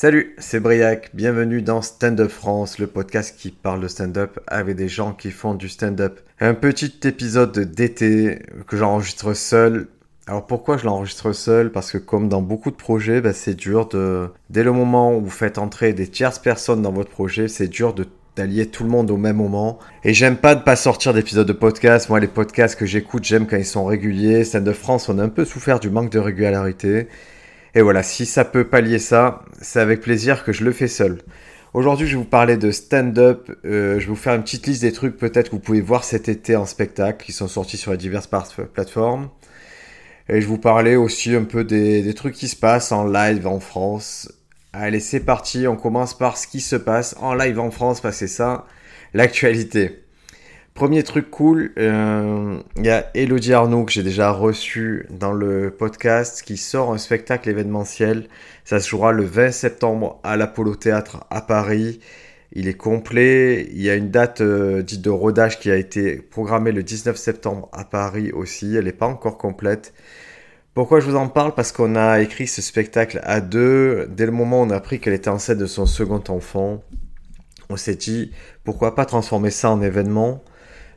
Salut, c'est Briac, bienvenue dans Stand Up France, le podcast qui parle de stand-up avec des gens qui font du stand-up. Un petit épisode d'été que j'enregistre seul. Alors pourquoi je l'enregistre seul? Parce que comme dans beaucoup de projets, bah, c'est dur de... Dès le moment où vous faites entrer des tierces personnes dans votre projet, c'est dur de d'allier tout le monde au même moment. Et j'aime pas de pas sortir d'épisodes de podcast. Moi, les podcasts que j'écoute, j'aime quand ils sont réguliers. Stand Up France, on a un peu souffert du manque de régularité. Et voilà, si ça peut pallier ça, c'est avec plaisir que je le fais seul. Aujourd'hui, je vais vous parler de stand-up. Euh, je vais vous faire une petite liste des trucs peut-être que vous pouvez voir cet été en spectacle qui sont sortis sur les diverses plateformes. Et je vais vous parler aussi un peu des, trucs qui se passent en live en France. Allez, c'est parti. On commence par ce qui se passe en live en France parce c'est ça l'actualité. Premier truc cool, euh, il y a Elodie Arnaud que j'ai déjà reçu dans le podcast qui sort un spectacle événementiel. Ça se jouera le 20 septembre à l'Apollo Théâtre à Paris. Il est complet. Il y a une date euh, dite de rodage qui a été programmée le 19 septembre à Paris aussi. Elle n'est pas encore complète. Pourquoi je vous en parle? Parce qu'on a écrit ce spectacle à deux. Dès le moment où on a appris qu'elle était enceinte de son second enfant, on s'est dit pourquoi pas transformer ça en événement?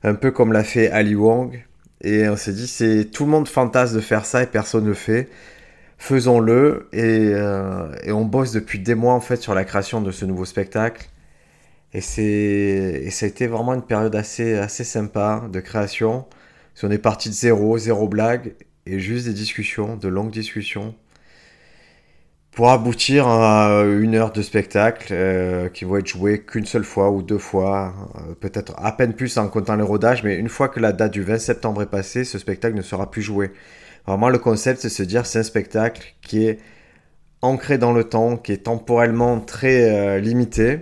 Un peu comme l'a fait Ali Wong. Et on s'est dit, c'est tout le monde fantasme de faire ça et personne ne le fait. Faisons-le. Euh, et, on bosse depuis des mois en fait sur la création de ce nouveau spectacle. Et, c'est, et ça a été vraiment une période assez, assez sympa de création. On est parti de zéro, zéro blague, et juste des discussions, de longues discussions pour aboutir à une heure de spectacle euh, qui va être joué qu'une seule fois ou deux fois, euh, peut-être à peine plus en comptant les rodages, mais une fois que la date du 20 septembre est passée, ce spectacle ne sera plus joué. Vraiment, le concept, c'est se dire c'est un spectacle qui est ancré dans le temps, qui est temporellement très euh, limité,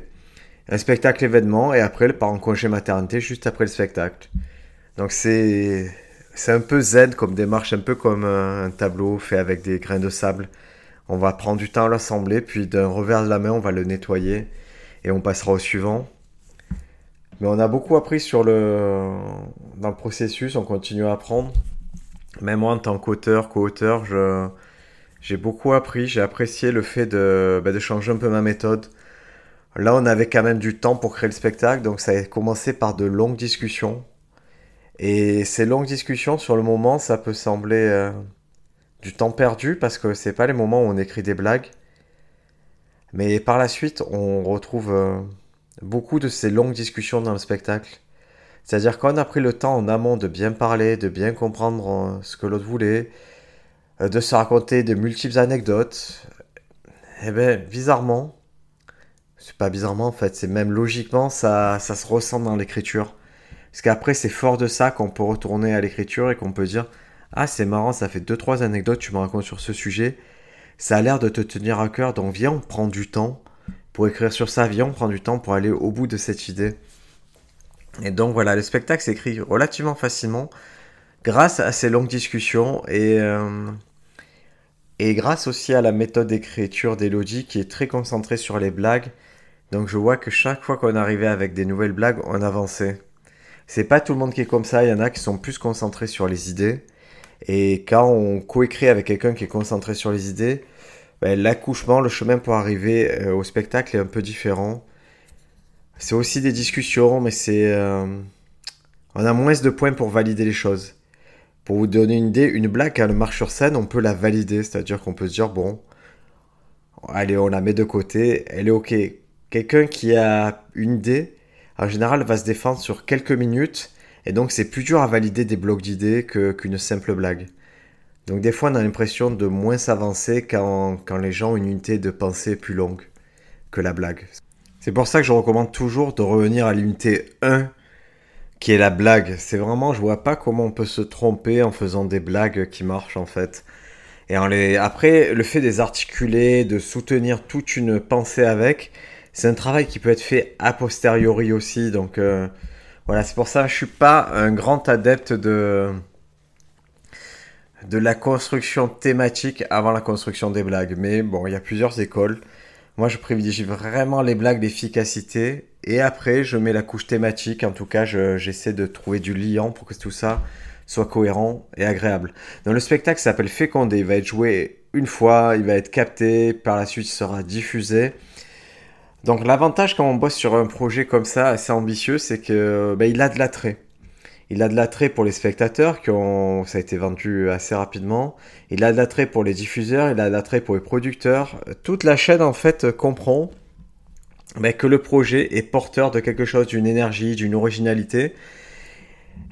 un spectacle événement, et après, il part en congé maternité juste après le spectacle. Donc c'est c'est un peu zen comme démarche, un peu comme un tableau fait avec des grains de sable. On va prendre du temps à l'assembler, puis d'un revers de la main, on va le nettoyer et on passera au suivant. Mais on a beaucoup appris sur le... dans le processus, on continue à apprendre. Même moi, en tant qu'auteur, co-auteur, j'ai beaucoup appris, j'ai apprécié le fait de... Bah, de changer un peu ma méthode. Là, on avait quand même du temps pour créer le spectacle, donc ça a commencé par de longues discussions. Et ces longues discussions, sur le moment, ça peut sembler euh, du temps perdu parce que c'est pas les moments où on écrit des blagues. Mais par la suite, on retrouve euh, beaucoup de ces longues discussions dans le spectacle. C'est-à-dire qu'on a pris le temps en amont de bien parler, de bien comprendre euh, ce que l'autre voulait, euh, de se raconter de multiples anecdotes. Eh bien, bizarrement, c'est pas bizarrement en fait, c'est même logiquement, ça, ça se ressent dans l'écriture. Parce qu'après, c'est fort de ça qu'on peut retourner à l'écriture et qu'on peut dire ah, c'est marrant, ça fait 2-3 anecdotes que tu me racontes sur ce sujet. Ça a l'air de te tenir à cœur, donc viens, on prend du temps pour écrire sur ça. Viens, on prend du temps pour aller au bout de cette idée. Et donc voilà, le spectacle s'écrit relativement facilement grâce à ces longues discussions et, euh, et grâce aussi à la méthode d'écriture d'Elodie qui est très concentrée sur les blagues. Donc je vois que chaque fois qu'on arrivait avec des nouvelles blagues, on avançait. C'est pas tout le monde qui est comme ça, il y en a qui sont plus concentrés sur les idées. Et quand on coécrit avec quelqu'un qui est concentré sur les idées, ben, l'accouchement, le chemin pour arriver euh, au spectacle est un peu différent. C'est aussi des discussions, mais c'est... Euh, on a moins de points pour valider les choses. Pour vous donner une idée, une blague, quand elle marche sur scène, on peut la valider. C'est-à-dire qu'on peut se dire, bon, allez, on la met de côté, elle est ok. Quelqu'un qui a une idée, en général, va se défendre sur quelques minutes et donc c'est plus dur à valider des blocs d'idées qu'une simple blague. Donc des fois on a l'impression de moins s'avancer quand, les gens ont une unité de pensée plus longue que la blague. C'est pour ça que je recommande toujours de revenir à l'unité 1 qui est la blague. C'est vraiment, je vois pas comment on peut se tromper en faisant des blagues qui marchent en fait. Et en les... après, le fait des articuler, de soutenir toute une pensée avec, c'est un travail qui peut être fait a posteriori aussi. Donc euh, voilà, c'est pour ça que je suis pas un grand adepte de la construction thématique avant la construction des blagues. Mais bon, il y a plusieurs écoles. Moi, je privilégie vraiment les blagues d'efficacité. Et après, je mets la couche thématique. En tout cas, j'essaie de trouver du liant pour que tout ça soit cohérent et agréable. Dans le spectacle s'appelle Fécondé. Il va être joué une fois, il va être capté, par la suite il sera diffusé. Donc l'avantage quand on bosse sur un projet comme ça, assez ambitieux, c'est que ben, il a de l'attrait. Il a de l'attrait pour les spectateurs, qui ont, ça a été vendu assez rapidement. Il a de l'attrait pour les diffuseurs, il a de l'attrait pour les producteurs. Toute la chaîne en fait comprend ben, que le projet est porteur de quelque chose, d'une énergie, d'une originalité.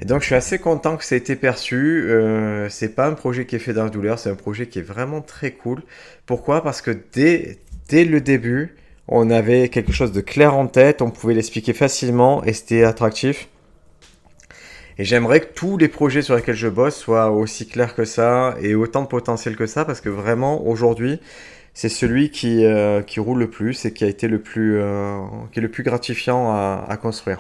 Et donc je suis assez content que ça ait été perçu. Euh, c'est pas un projet qui est fait dans la douleur, c'est un projet qui est vraiment très cool. Pourquoi? Parce que dès, dès le début, on avait quelque chose de clair en tête, on pouvait l'expliquer facilement et c'était attractif. Et j'aimerais que tous les projets sur lesquels je bosse soient aussi clairs que ça et autant de potentiel que ça parce que vraiment aujourd'hui c'est celui qui, euh, qui roule le plus et qui a été le plus, euh, qui est le plus gratifiant à, construire.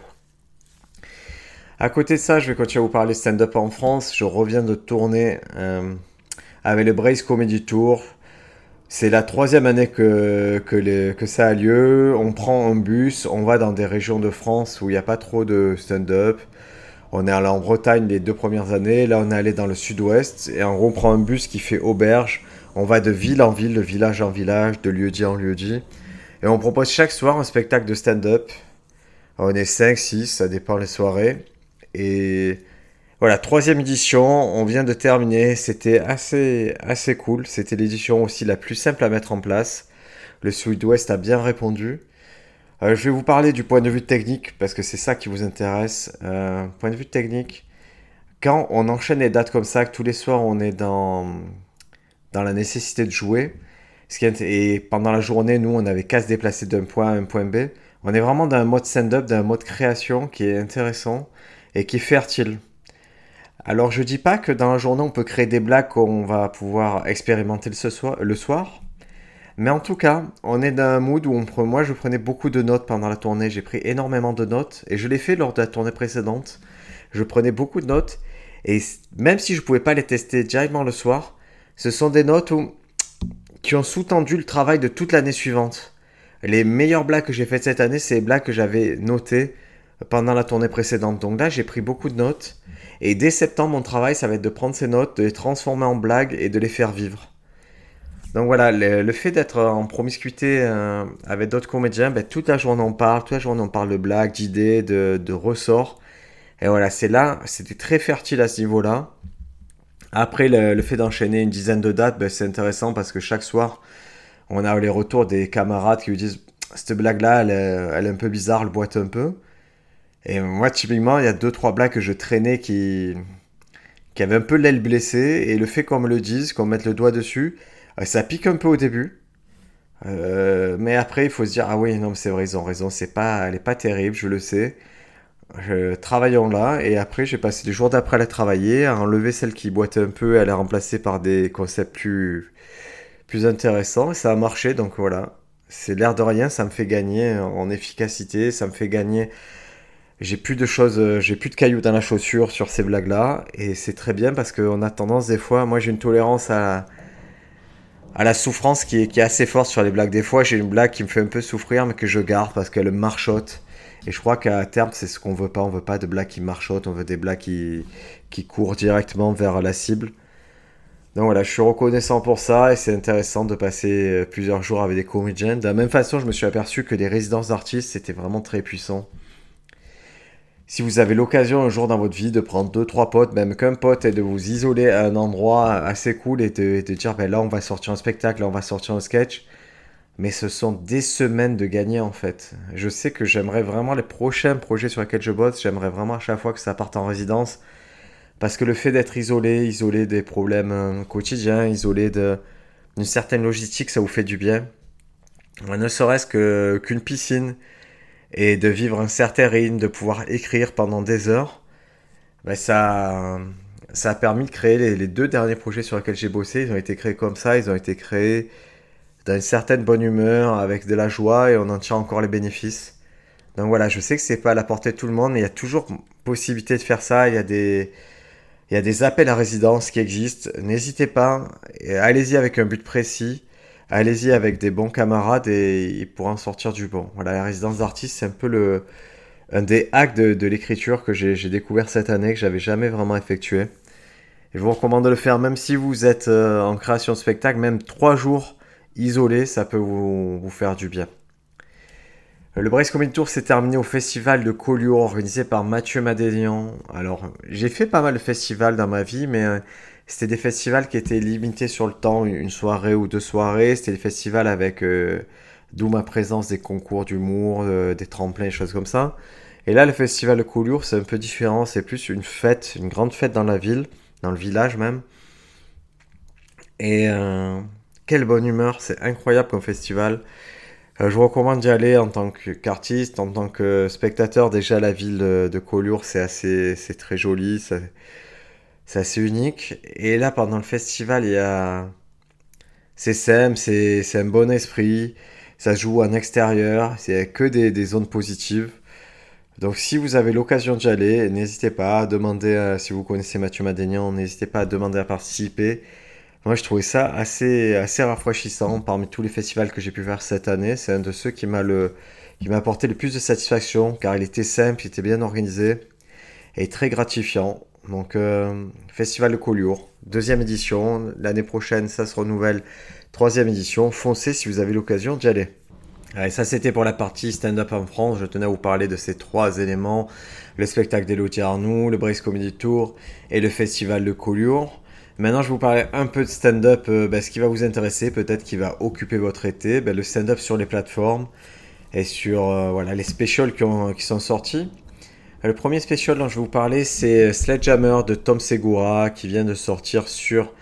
À côté de ça, je vais continuer à vous parler stand-up en France. Je reviens de tourner euh, avec le Brace Comedy Tour. C'est la troisième année que, que, que, ça a lieu. On prend un bus, on va dans des régions de France où il n'y a pas trop de stand-up. On est allé en Bretagne les deux premières années. Là, on est allé dans le sud-ouest. Et on prend un bus qui fait auberge. On va de ville en ville, de village en village, de lieu-dit en lieu-dit. Et on propose chaque soir un spectacle de stand-up. On est 5, 6, ça dépend les soirées. Et voilà, troisième édition, on vient de terminer, c'était assez, assez cool, c'était l'édition aussi la plus simple à mettre en place. Le Sud-Ouest a bien répondu. Euh, je vais vous parler du point de vue technique, parce que c'est ça qui vous intéresse. Euh, point de vue technique, quand on enchaîne les dates comme ça, que tous les soirs on est dans, la nécessité de jouer, et pendant la journée, nous, on avait qu'à se déplacer d'un point à un point B, on est vraiment dans un mode stand-up, dans un mode création qui est intéressant et qui est fertile. Alors je dis pas que dans la journée on peut créer des blagues qu'on va pouvoir expérimenter le soir, mais en tout cas on est dans un mood où on moi je prenais beaucoup de notes pendant la tournée, j'ai pris énormément de notes et je l'ai fait lors de la tournée précédente. Je prenais beaucoup de notes et même si je pouvais pas les tester directement le soir, ce sont des notes qui ont sous-tendu le travail de toute l'année suivante. Les meilleures blagues que j'ai faites cette année, c'est les blagues que j'avais notées pendant la tournée précédente. Donc là, j'ai pris beaucoup de notes. Et dès septembre, mon travail, ça va être de prendre ces notes, de les transformer en blagues et de les faire vivre. Donc voilà, le, fait d'être en promiscuité euh, avec d'autres comédiens, ben, toute la journée on parle, toute la journée on parle de blagues, d'idées, de, ressorts. Et voilà, c'est là, c'était très fertile à ce niveau-là. Après, le, fait d'enchaîner une dizaine de dates, ben, c'est intéressant parce que chaque soir, on a les retours des camarades qui lui disent cette blague-là, elle, elle, est un peu bizarre, elle boite un peu. Et moi, typiquement, il y a deux, trois blagues que je traînais qui, qui avaient un peu l'aile blessée. Et le fait qu'on me le dise, qu'on mette le doigt dessus, euh, ça pique un peu au début. Euh, mais après, il faut se dire, ah oui, non, c'est vrai, raison, c'est pas, elle est pas terrible, je le sais. Je, travaillons là, et après, j'ai passé les jours d'après à la travailler, à enlever celle qui boite un peu, à la remplacer par des concepts plus, plus intéressants, et ça a marché, donc voilà. C'est l'air de rien, ça me fait gagner en efficacité, ça me fait gagner j'ai plus de choses, euh, j'ai plus de cailloux dans la chaussure sur ces blagues-là. Et c'est très bien parce qu'on a tendance des fois, moi j'ai une tolérance à à la souffrance qui est, assez forte sur les blagues. Des fois j'ai une blague qui me fait un peu souffrir mais que je garde parce qu'elle marchote. Et je crois qu'à terme c'est ce qu'on veut pas. On veut pas de blagues qui marchotent, on veut des blagues qui, qui courent directement vers la cible. Donc voilà, je suis reconnaissant pour ça et c'est intéressant de passer euh, plusieurs jours avec des comédiens. De la même façon, je me suis aperçu que les résidences d'artistes c'était vraiment très puissant si vous avez l'occasion un jour dans votre vie de prendre deux trois potes, même qu'un pote, et de vous isoler à un endroit assez cool et de, dire ben là on va sortir un spectacle, là on va sortir un sketch, mais ce sont des semaines de gagner en fait. Je sais que j'aimerais vraiment les prochains projets sur lesquels je bosse, j'aimerais vraiment à chaque fois que ça parte en résidence, parce que le fait d'être isolé, isolé des problèmes euh, quotidiens, isolé d'une certaine logistique, ça vous fait du bien. Ne serait-ce qu'une piscine et de vivre un certain rythme, de pouvoir écrire pendant des heures, ben ça, ça a permis de créer les, deux derniers projets sur lesquels j'ai bossé. Ils ont été créés comme ça, ils ont été créés dans une certaine bonne humeur, avec de la joie, et on en tient encore les bénéfices. Donc voilà, je sais que c'est pas à la portée de tout le monde, mais il y a toujours possibilité de faire ça. Il y a des, il y a des appels à résidence qui existent. N'hésitez pas, allez-y avec un but précis allez-y avec des bons camarades et ils en sortir du bon. Voilà, la résidence d'artiste, c'est un peu le, un des hacks de, l'écriture que j'ai découvert cette année, que j'avais jamais vraiment effectué. je vous recommande de le faire même si vous êtes euh, en création de spectacle, même trois jours isolés, ça peut vous faire du bien. Euh, le Brace Comedy Tour s'est terminé au festival de Collioure organisé par Mathieu Madélian. Alors, j'ai fait pas mal de festivals dans ma vie, mais euh, c'était des festivals qui étaient limités sur le temps, une soirée ou deux soirées. C'était des festivals avec, d'où ma présence, des concours d'humour, des tremplins, des choses comme ça. Et là, le festival de Collioure, c'est un peu différent. C'est plus une fête, une grande fête dans la ville dans le village même. Et euh, quelle bonne humeur, c'est incroyable comme festival. Euh, je vous recommande d'y aller en tant qu'artiste, en tant que spectateur. Déjà, la ville de, Collioure, c'est assez, c'est très joli, c'est assez unique. Et là, pendant le festival, il y a, c'est simple, c'est un bon esprit. Ça joue en extérieur, c'est que des, zones positives. Donc si vous avez l'occasion d'y aller, n'hésitez pas à demander, si vous connaissez Mathieu Madénian, n'hésitez pas à demander à participer. Moi je trouvais ça assez, assez rafraîchissant parmi tous les festivals que j'ai pu faire cette année. C'est un de ceux qui m'a le, qui m'a apporté le plus de satisfaction car il était simple, il était bien organisé et très gratifiant. Donc euh, Festival de Collioure, deuxième édition. L'année prochaine ça se renouvelle, troisième édition. Foncez si vous avez l'occasion d'y aller ça c'était pour la partie stand-up en France. Je tenais à vous parler de ces trois éléments le spectacle d'Elodie Arnoux, le Brace Comedy Tour et le festival de Collioure. Maintenant, je vais vous parler un peu de stand-up, euh, ben, ce qui va vous intéresser, peut-être qui va occuper votre été. Ben, le stand-up sur les plateformes et sur euh, voilà, les specials qui, qui sont sortis. Le premier special dont je vais vous parler, c'est Sledgehammer de Tom Segura qui vient de sortir sur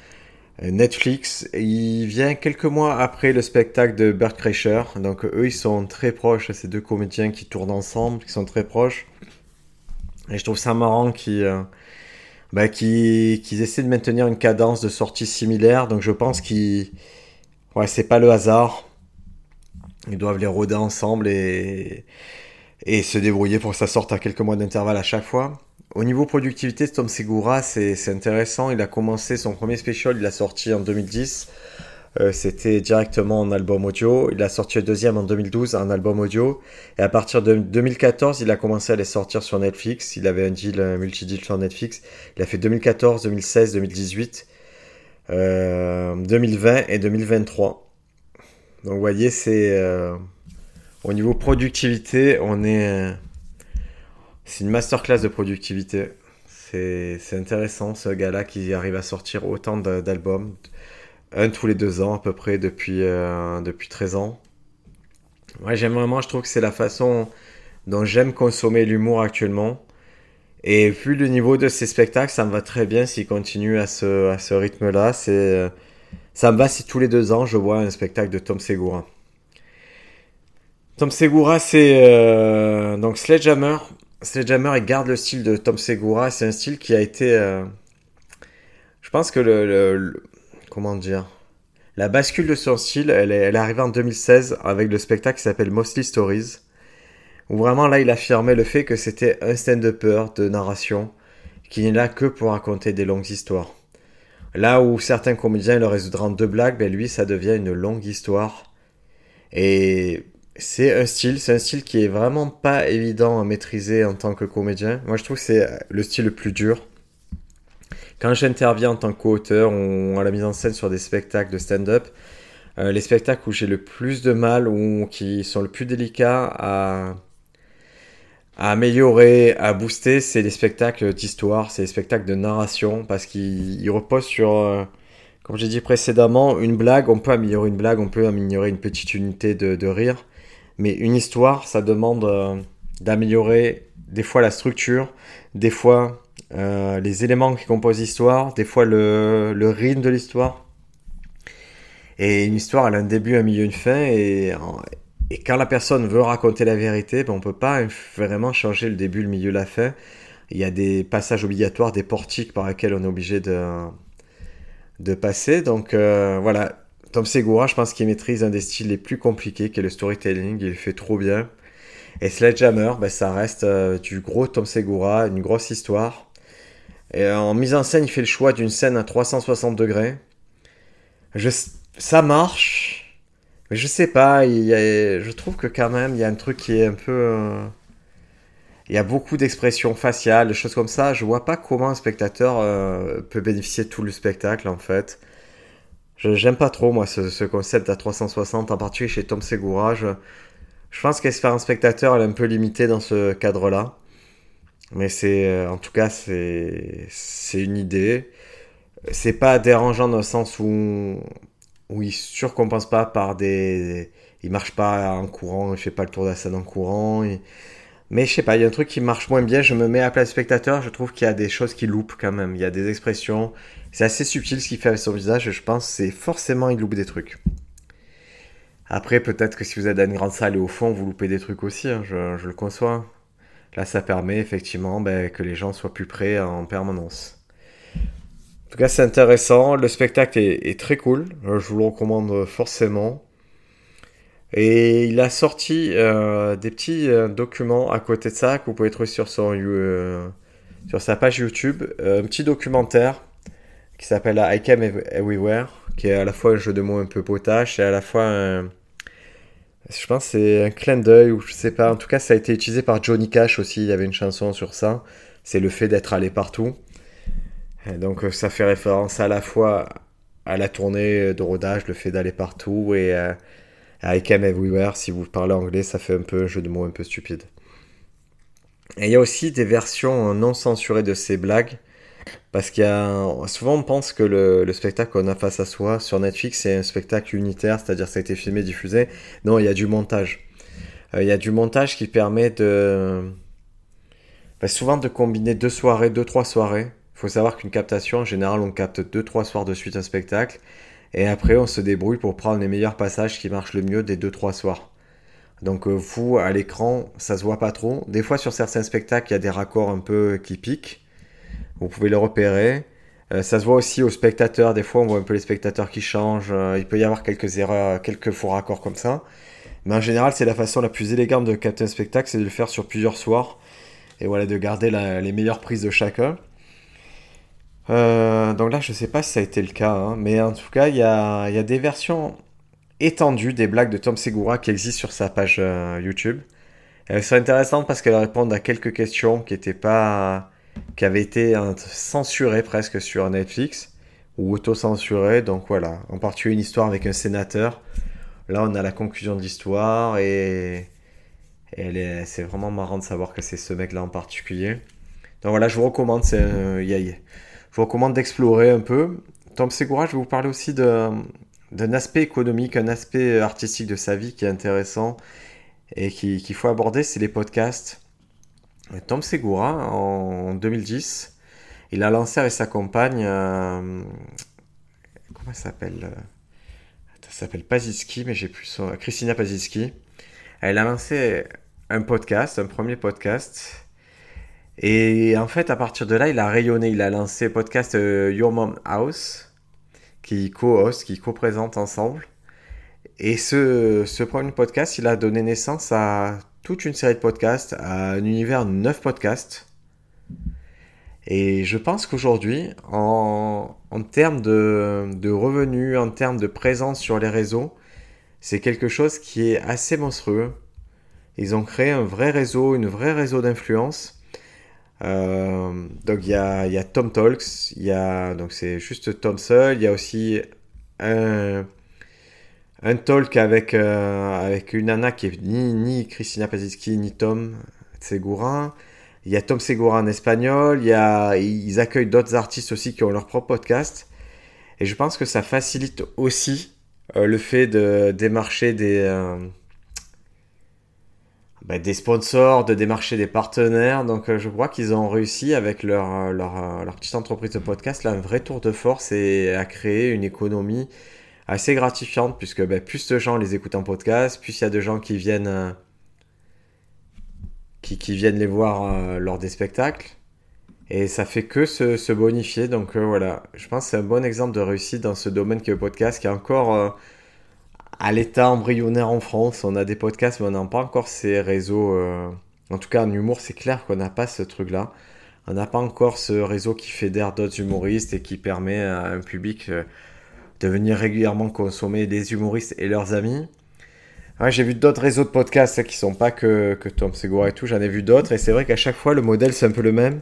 euh, Netflix. Il vient quelques mois après le spectacle de Bert Kreischer. Donc eux, ils sont très proches, ces deux comédiens qui tournent ensemble, qui sont très proches. Et je trouve ça marrant qu'ils bah, essaient de maintenir une cadence de sortie similaire. Donc je pense qu'ils... Ouais, c'est pas le hasard. Ils doivent les rôder ensemble et, et se débrouiller pour que ça sorte à quelques mois d'intervalle à chaque fois. Au niveau productivité, Tom Segura, c'est intéressant. Il a commencé son premier special, il l'a sorti en 2010. Euh, c'était directement en album audio. Il a sorti le deuxième en 2012 en album audio. Et à partir de 2014, il a commencé à les sortir sur Netflix. Il avait un deal, un multi-deal sur Netflix. Il a fait 2014, 2016, 2018, 2020 et 2023. Donc vous voyez, c'est... Euh, au niveau productivité, on est... C'est une masterclass de productivité. C'est intéressant ce gars-là qui arrive à sortir autant d'albums, un tous les deux ans à peu près depuis, euh, depuis 13 ans. Ouais, j'aime vraiment, je trouve que c'est la façon dont j'aime consommer l'humour actuellement. Et vu le niveau de ses spectacles, ça me va très bien s'il continue à ce, rythme-là. C'est, ça me va si tous les deux ans je vois un spectacle de Tom Segura. Tom Segura, c'est euh, donc Sledgehammer. Sledgehammer, il garde le style de Tom Segura. C'est un style qui a été. Euh, je pense que le, Comment dire La bascule de son style, elle est, arrivée en 2016 avec le spectacle qui s'appelle Mostly Stories. Où vraiment là, il affirmait le fait que c'était un stand-upper de narration qui n'est là que pour raconter des longues histoires. Là où certains comédiens le résoudront deux blagues, ben lui, ça devient une longue histoire. Et c'est un style, c'est un style qui est vraiment pas évident à maîtriser en tant que comédien. Moi, je trouve que c'est le style le plus dur. Quand j'interviens en tant qu'auteur ou à la mise en scène sur des spectacles de stand-up, euh, les spectacles où j'ai le plus de mal ou qui sont le plus délicats à, améliorer, à booster, c'est les spectacles d'histoire, c'est les spectacles de narration parce qu'ils reposent sur, euh, comme j'ai dit précédemment, une blague. On peut améliorer une blague, on peut améliorer une petite unité de rire. Mais une histoire, ça demande euh, d'améliorer des fois la structure, des fois euh, les éléments qui composent l'histoire, des fois le, rythme de l'histoire. Et une histoire, elle a un début, un milieu, une fin. Et, et quand la personne veut raconter la vérité, ben on ne peut pas vraiment changer le début, le milieu, la fin. Il y a des passages obligatoires, des portiques par lesquels on est obligé de, de passer. Donc euh, voilà, Tom Segura, je pense qu'il maîtrise un des styles les plus compliqués, qui est le storytelling. Il le fait trop bien. Et Sledgehammer, ben, ça reste euh, du gros Tom Segura, une grosse histoire. Et euh, en mise en scène, il fait le choix d'une scène à 360 degrés. Ça marche, mais je sais pas. Je trouve que quand même, il y a un truc qui est un peu. Euh, il y a beaucoup d'expressions faciales, de choses comme ça. Je vois pas comment un spectateur euh, peut bénéficier de tout le spectacle en fait. J'aime pas trop moi ce, concept à 360, en particulier chez Tom Segura. Je, je pense qu'expérience spectateur elle est un peu limitée dans ce cadre-là. Mais c'est, euh, en tout cas, c'est, une idée. C'est pas dérangeant dans le sens où, où il surcompense pas par des, il marche pas en courant, il fait pas le tour de la scène en courant. Mais je sais pas, il y a un truc qui marche moins bien. Je me mets à place spectateur, je trouve qu'il y a des choses qui loupent quand même. Il y a des expressions. C'est assez subtil ce qu'il fait avec son visage. je pense c'est forcément il loupe des trucs. Après, peut-être que si vous êtes dans une grande salle et au fond, vous loupez des trucs aussi. Hein, je, le conçois. Là, ça permet effectivement ben, que les gens soient plus près en permanence. En tout cas, c'est intéressant. Le spectacle est, très cool. Je vous le recommande forcément. Et il a sorti euh, des petits euh, documents à côté de ça que vous pouvez trouver sur, euh, sur sa page YouTube. un petit documentaire qui s'appelle I Came Everywhere, qui est à la fois un jeu de mots un peu potache et à la fois un. Je pense c'est un clin d'œil ou je sais pas. En tout cas, ça a été utilisé par Johnny Cash aussi. Il y avait une chanson sur ça. C'est le fait d'être allé partout. donc ça fait référence à la fois à la tournée de rodage, le fait d'aller partout et I Came Everywhere, si vous parlez anglais, ça fait un peu un jeu de mots un peu stupide. Et il y a aussi des versions non censurées de ces blagues. Parce qu'il y a. Souvent, on pense que le, spectacle qu'on a face à soi sur Netflix, c'est un spectacle unitaire, c'est-à-dire ça a été filmé, diffusé. Non, il y a du montage. Euh, il y a du montage qui permet de. Bah, souvent de combiner deux soirées, deux, trois soirées. Il faut savoir qu'une captation, en général, on capte deux, trois soirs de suite un spectacle. Et après, on se débrouille pour prendre les meilleurs passages qui marchent le mieux des 2-3 soirs. Donc euh, vous, à l'écran, ça se voit pas trop. Des fois, sur certains spectacles, il y a des raccords un peu qui piquent. Vous pouvez les repérer. Euh, ça se voit aussi aux spectateurs. Des fois, on voit un peu les spectateurs qui changent. Euh, il peut y avoir quelques erreurs, quelques faux raccords comme ça. Mais en général, c'est la façon la plus élégante de capter un spectacle, c'est de le faire sur plusieurs soirs. Et voilà, de garder les meilleures prises de chacun. Euh, donc là, je sais pas si ça a été le cas, hein, mais en tout cas, il y a, des versions étendues des blagues de Tom Segura qui existent sur sa page YouTube. Elles sont intéressantes parce qu'elles répondent à quelques questions qui étaient pas, qui avaient été censurées presque sur Netflix ou auto-censurées. Donc voilà, en particulier une histoire avec un sénateur. Là, on a la conclusion de l'histoire et, c'est vraiment marrant de savoir que c'est ce mec-là en particulier. Donc voilà, je vous recommande. C'est, euh, je vous recommande d'explorer un peu. Tom Segura, je vais vous parler aussi d'un aspect économique, un aspect artistique de sa vie qui est intéressant et qu'il faut aborder, c'est les podcasts. Tom Segura, en 2010, il a lancé avec sa compagne, euh, comment elle s'appelle euh, Elle s'appelle Paziski, mais j'ai plus son... Christina Paziski. Elle a lancé un podcast, un premier podcast et en fait, à partir de là, il a rayonné. Il a lancé le podcast euh, Your Mom House, qui co-host, qui co-présente ensemble. Et ce premier podcast, il a donné naissance à toute une série de podcasts, un univers de 9 podcasts. Et je pense qu'aujourd'hui, en, termes de, de, revenus, en termes de présence sur les réseaux, c'est quelque chose qui est assez monstrueux. Ils ont créé un vrai réseau, une vraie réseau d'influence. Euh, donc il y a, y a, Tom Talks, il y a, donc c'est juste Tom seul, il y a aussi un, un talk avec, euh, avec une nana qui est ni, ni Christina Pazinski ni Tom Segura. Il y a Tom Segura en espagnol, il y a, ils accueillent d'autres artistes aussi qui ont leur propre podcast. Et je pense que ça facilite aussi euh, le fait de démarcher des, bah, des sponsors, de démarcher des partenaires. Donc euh, je crois qu'ils ont réussi avec leur, euh, euh, leur, petite entreprise de podcast là, un vrai tour de force et à créer une économie assez gratifiante puisque bah, plus de gens les écoutent en podcast, plus il y a de gens qui viennent, qui, qui, viennent les voir lors des spectacles. Et ça fait que se, bonifier. Donc voilà, je pense que c'est un bon exemple de réussite dans ce domaine qui est le podcast qui est encore à l'état embryonnaire en France. On a des podcasts, mais on n'a pas encore ces réseaux. Euh, en tout cas, en humour, c'est clair qu'on n'a pas ce truc-là. On n'a pas encore ce réseau qui fédère d'autres humoristes et qui permet à un public euh, de venir régulièrement consommer des humoristes et leurs amis. j'ai vu d'autres réseaux de podcasts qui sont pas que, Tom Segura et tout, j'en ai vu d'autres, et c'est vrai qu'à chaque fois, le modèle, c'est un peu le même.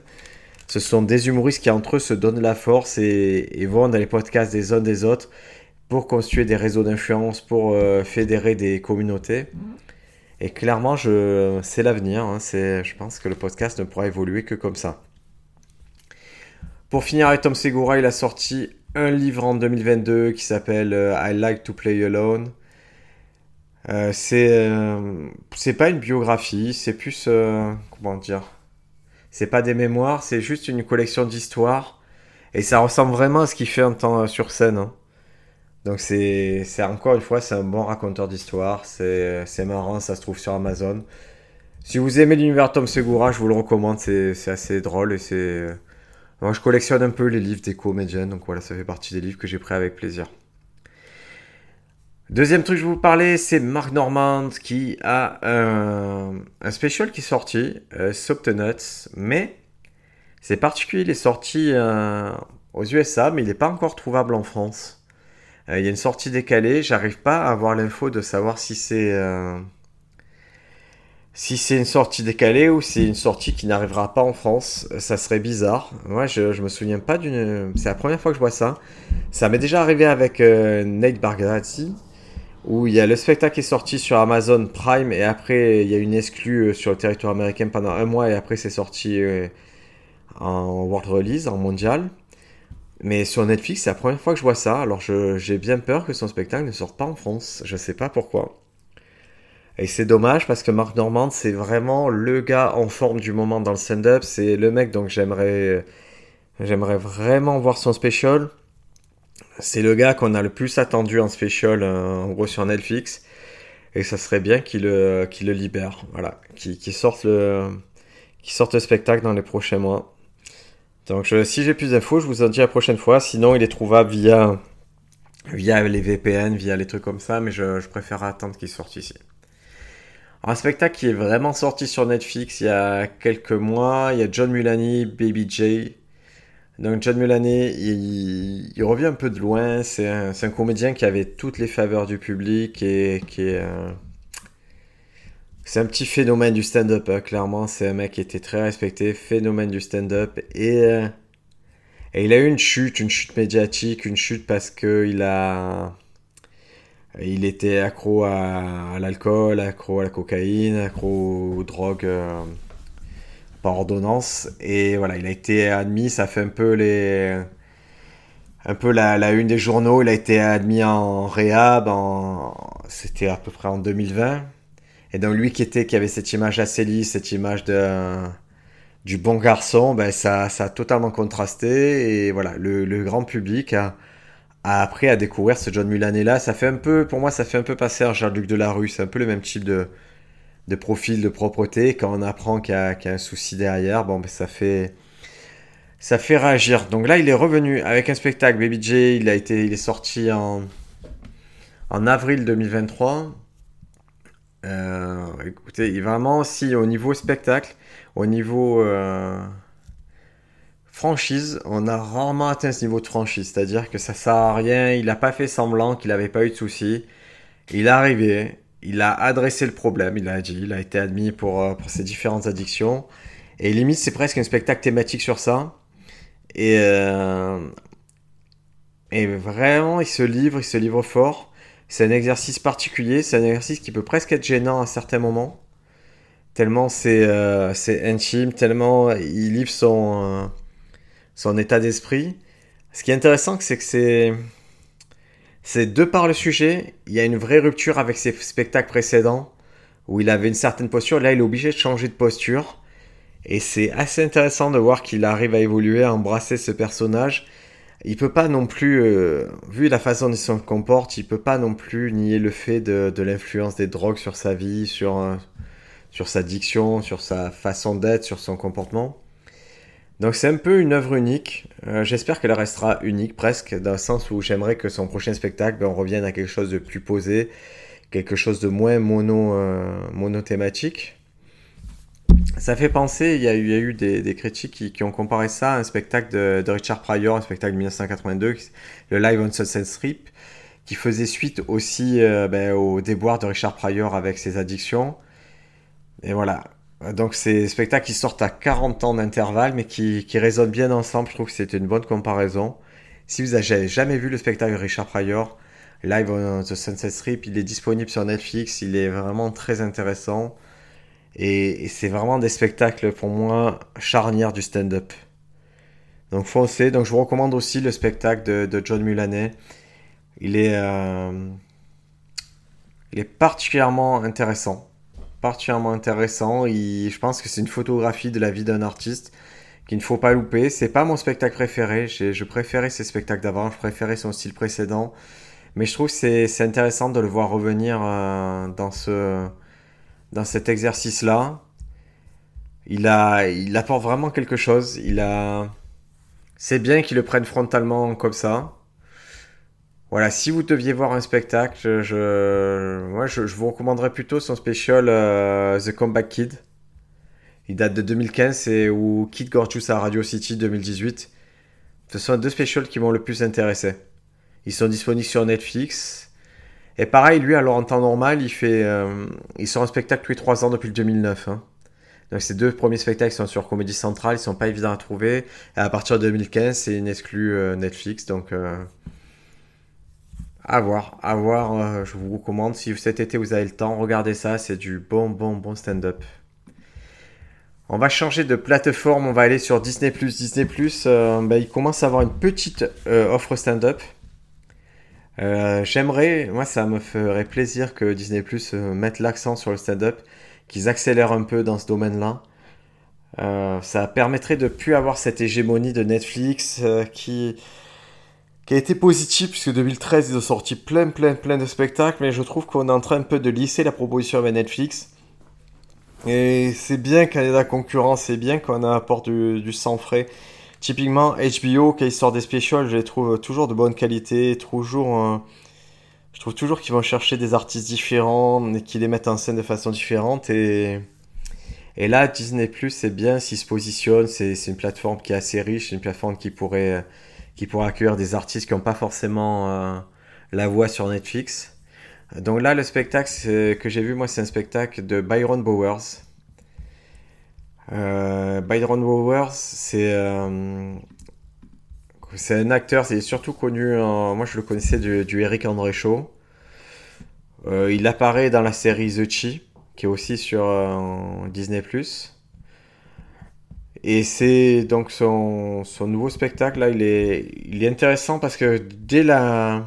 Ce sont des humoristes qui, entre eux, se donnent la force et, vont dans les podcasts des uns des autres pour constituer des réseaux d'influence, pour euh, fédérer des communautés. Et clairement, c'est l'avenir. Hein, je pense que le podcast ne pourra évoluer que comme ça. Pour finir avec Tom Segura, il a sorti un livre en 2022 qui s'appelle euh, I Like to Play Alone. Euh, c'est euh, c'est pas une biographie, c'est plus comment dire, c'est pas des mémoires, c'est juste une collection d'histoires et ça ressemble vraiment à ce qu'il fait en temps sur scène. Hein. Donc c'est c'est encore une fois c'est un bon raconteur d'histoires, c'est c'est marrant, ça se trouve sur Amazon. Si vous aimez l'univers Tom Segura, je vous le recommande, c'est assez drôle et c'est moi, je collectionne un peu les livres des comédiennes, donc voilà, ça fait partie des livres que j'ai pris avec plaisir. Deuxième truc que je vais vous parler, c'est Mark Normand qui a un, un special qui est sorti, euh, Nuts, mais c'est particulier, il est sorti euh, aux USA, mais il n'est pas encore trouvable en France. Euh, il y a une sortie décalée, j'arrive pas à avoir l'info de savoir si c'est euh, si c'est une sortie décalée ou c'est une sortie qui n'arrivera pas en France, ça serait bizarre. Moi, je, je me souviens pas d'une. C'est la première fois que je vois ça. Ça m'est déjà arrivé avec euh, Nate Bargatze, où il y a le spectacle qui est sorti sur Amazon Prime et après il y a une exclue euh, sur le territoire américain pendant un mois et après c'est sorti euh, en world release, en mondial. Mais sur Netflix, c'est la première fois que je vois ça. Alors j'ai bien peur que son spectacle ne sorte pas en France. Je sais pas pourquoi. Et c'est dommage parce que Marc Normand, c'est vraiment le gars en forme du moment dans le stand-up. C'est le mec, donc j'aimerais, j'aimerais vraiment voir son special. C'est le gars qu'on a le plus attendu en special, euh, en gros sur Netflix. Et ça serait bien qu'il le, qu'il le libère, voilà, qu'il, sorte le, qu'il sorte le spectacle dans les prochains mois. Donc si j'ai plus d'infos, je vous en dis la prochaine fois. Sinon, il est trouvable via, via les VPN, via les trucs comme ça, mais je, je préfère attendre qu'il sorte ici. Un spectacle qui est vraiment sorti sur Netflix il y a quelques mois. Il y a John Mulaney, Baby J. Donc John Mulaney, il, revient un peu de loin. C'est un, comédien qui avait toutes les faveurs du public et qui est... c'est un petit phénomène du stand-up, hein, clairement. C'est un mec qui était très respecté, phénomène du stand-up. Et, euh, et il a eu une chute, une chute médiatique, une chute parce qu'il a il était accro à, l'alcool, accro à la cocaïne, accro aux drogues euh, par ordonnance. Et voilà, il a été admis, ça fait un peu les. Un peu la, une des journaux, il a été admis en réhab, en, c'était à peu près en 2020. Et donc lui qui était, qui avait cette image assez lisse, cette image de, du bon garçon, ben ça, ça a totalement contrasté. Et voilà, le, le grand public a, après à découvrir ce John Mulaney là. Ça fait un peu, pour moi, ça fait un peu passer à Jean-Luc Delarue. C'est un peu le même type de, de profil de propreté. Quand on apprend qu'il y, a un souci derrière, bon, ben, ça fait. Ça fait réagir. Donc là, il est revenu avec un spectacle. Baby J, il, a été, il est sorti en, en avril 2023. Euh, écoutez, vraiment, aussi au niveau spectacle, au niveau euh, franchise, on a rarement atteint ce niveau de franchise. C'est-à-dire que ça sert à rien, il n'a pas fait semblant qu'il n'avait pas eu de soucis. Il est arrivé, il a adressé le problème, il a dit, il a été admis pour, euh, ses différentes addictions. Et limite, c'est presque un spectacle thématique sur ça. Et, euh, et vraiment, il se livre, il se livre fort. C'est un exercice particulier, c'est un exercice qui peut presque être gênant à certains moments. Tellement c'est euh, intime, tellement il livre son, son état d'esprit. Ce qui est intéressant, c'est que c'est. C'est de par le sujet, il y a une vraie rupture avec ses spectacles précédents où il avait une certaine posture. Là, il est obligé de changer de posture. Et c'est assez intéressant de voir qu'il arrive à évoluer, à embrasser ce personnage. Il peut pas non plus, euh, vu la façon dont il se comporte, il peut pas non plus nier le fait de, l'influence des drogues sur sa vie, sur, euh, sur sa diction, sur sa façon d'être, sur son comportement. Donc c'est un peu une œuvre unique. Euh, j'espère qu'elle restera unique presque, dans le sens où j'aimerais que son prochain spectacle, ben, on revienne à quelque chose de plus posé, quelque chose de moins mono, euh, monothématique. Ça fait penser, il y a eu, des, critiques qui, ont comparé ça à un spectacle de, Richard Pryor, un spectacle de 1982, le Live on Sunset Strip, qui faisait suite aussi euh, ben, au déboire de Richard Pryor avec ses addictions. Et voilà. Donc c'est spectacles qui sortent à 40 ans d'intervalle, mais qui, qui résonnent bien ensemble. Je trouve que c'était une bonne comparaison. Si vous n'avez jamais vu le spectacle Richard Pryor, Live on the Sunset Strip, il est disponible sur Netflix, il est vraiment très intéressant. Et, c'est vraiment des spectacles pour moi charnières du stand-up. Donc foncez. Donc je vous recommande aussi le spectacle de, John Mulaney. Il est, euh, il est particulièrement intéressant. Particulièrement intéressant. je pense que c'est une photographie de la vie d'un artiste qu'il ne faut pas louper. C'est pas mon spectacle préféré. Je préférais ses spectacles d'avant. Je préférais son style précédent. Mais je trouve que c'est intéressant de le voir revenir euh, dans ce dans cet exercice-là. Il, a, il apporte vraiment quelque chose. Il a... C'est bien qu'il le prenne frontalement comme ça. Voilà, si vous deviez voir un spectacle, je, vous recommanderais plutôt son spécial euh, The Comeback Kid. Il date de 2015 et ou Kid Gorgeous à Radio City 2018. Ce sont deux specials qui m'ont le plus intéressé. Ils sont disponibles sur Netflix. Et pareil, lui, alors en temps normal, il fait, euh, il sort un spectacle tous les 3 ans depuis le 2009. Hein. Donc ces deux premiers spectacles sont sur Comédie Centrale, ils sont pas évidents à trouver. Et à partir de 2015, c'est une exclue euh, Netflix, donc à voir, à voir. je vous recommande si cet été vous avez le temps, regardez ça, c'est du bon, bon, bon stand-up. On va changer de plateforme, on va aller sur Disney+. Disney+, bah, il commence à avoir une petite offre stand-up. Euh, j'aimerais, moi ça me ferait plaisir que Disney euh, mette l'accent sur le stand-up, qu'ils accélèrent un peu dans ce domaine-là. Euh, ça permettrait de plus avoir cette hégémonie de Netflix qui, qui a été positive puisque 2013 ils ont sorti plein plein plein de spectacles mais je trouve qu'on est en train un peu de lisser la proposition avec Netflix et c'est bien qu'il y ait de la concurrence c'est bien qu'on apporte du, du sang frais Typiquement, HBO, quand ils sortent des specials, je les trouve toujours de bonne qualité, toujours... Euh, je trouve toujours qu'ils vont chercher des artistes différents et qu'ils les mettent en scène de façon différente. Et, et là, Disney Plus, c'est bien s'ils se positionnent. C'est une plateforme qui est assez riche, une plateforme qui pourrait, qui pourrait accueillir des artistes qui n'ont pas forcément euh, la voix sur Netflix. Donc là, le spectacle que j'ai vu, moi, c'est un spectacle de Byron Bowers. Euh, Byron Bowers, c'est euh, c'est un acteur, c'est surtout connu, moi je le connaissais du, Eric André Show. Il apparaît dans la série The Chi, qui est aussi sur Disney ⁇ et c'est donc son, son, nouveau spectacle, là, il est, il est intéressant parce que dès la